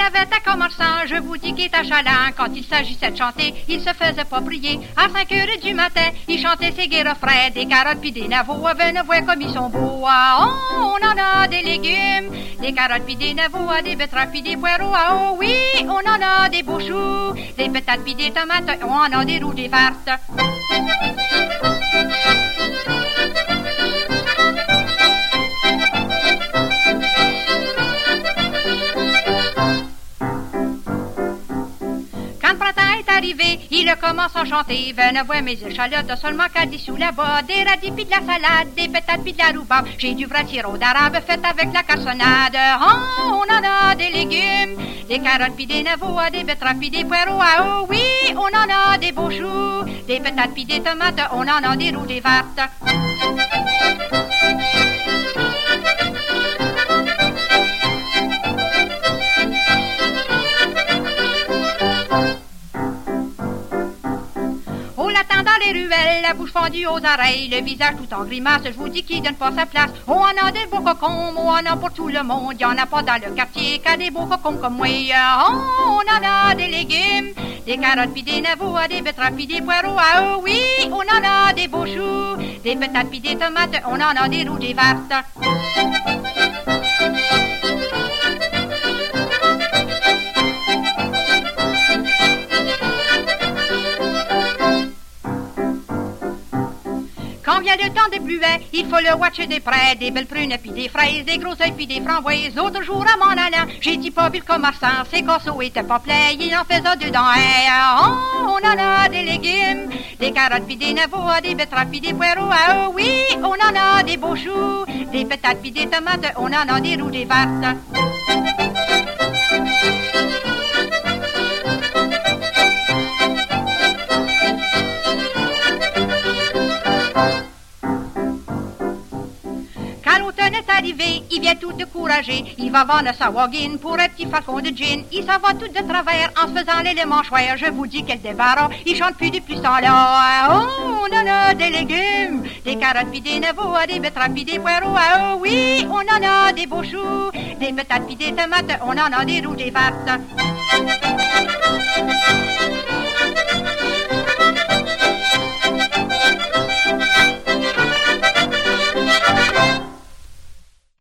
enfant, je vous dis qu'il est achalant. Quand il s'agissait de chanter, il se faisait pas prier. À 5 heures du matin, il chantait ses gai refrains, des carottes puis des navots. Venez voir comme ils sont beaux. Ah, oh, on en a des légumes, des carottes puis des navots, des betteraves puis des poireaux. Ah, oh oui, on en a des beaux choux, des patates puis des tomates. On en a des rouges, des vertes. Le printemps est arrivé, il commence à chanter. Venez voir mes échalotes, seulement qu'à dessous là-bas. Des radis pis de la salade, des patates pis de la rhubarbe. J'ai du vrai sirop d'arabe fait avec la cassonade. Oh, on en a des légumes, des carottes pis des navots, des betteraves pis des poireaux. Ah oh oui, on en a des beaux choux, des patates pis des tomates. On en a des rouges, des vertes. Dans les ruelles, la bouche fendue aux oreilles, le visage tout en grimace, je vous dis qu'il donne pas sa place. Oh, on a des beaux cocons, oh, on en a pour tout le monde, y en a pas dans le quartier qu'à des beaux cocons comme moi. On en a des légumes, des carottes pis des navots, des betteraves pis des poireaux. Ah oui, on en a des beaux choux, des patates pis des tomates, on en a des rouges, des vertes. Quand vient le temps des bluets, il faut le watcher des près, des belles prunes puis des fraises, des gros œufs puis des framboises. L'autre jour à mon allant, j'ai dit pas le commerçant, ses corseaux étaient pas pleins, il en faisait dedans. Oh, on en a des légumes, des carottes puis des navots, des betteraves puis des poireaux. Ah oh, oui, on en a des beaux choux, des patates puis des tomates, on en a des rouges, des vertes. Quand l'automne est arrivé, il vient tout découragé. Il va vendre sa wagon pour un petit flacon de gin. Il s'en va tout de travers en se faisant l'élément choir. Je vous dis quel débarras. Il chante plus depuis ce temps-là. Oh, on en a des légumes, des carottes puis des navots, des betteraves puis des poireaux. Ah, oh oui, on en a des beaux choux, des patates puis des tomates. On en a des rouges, des vertes.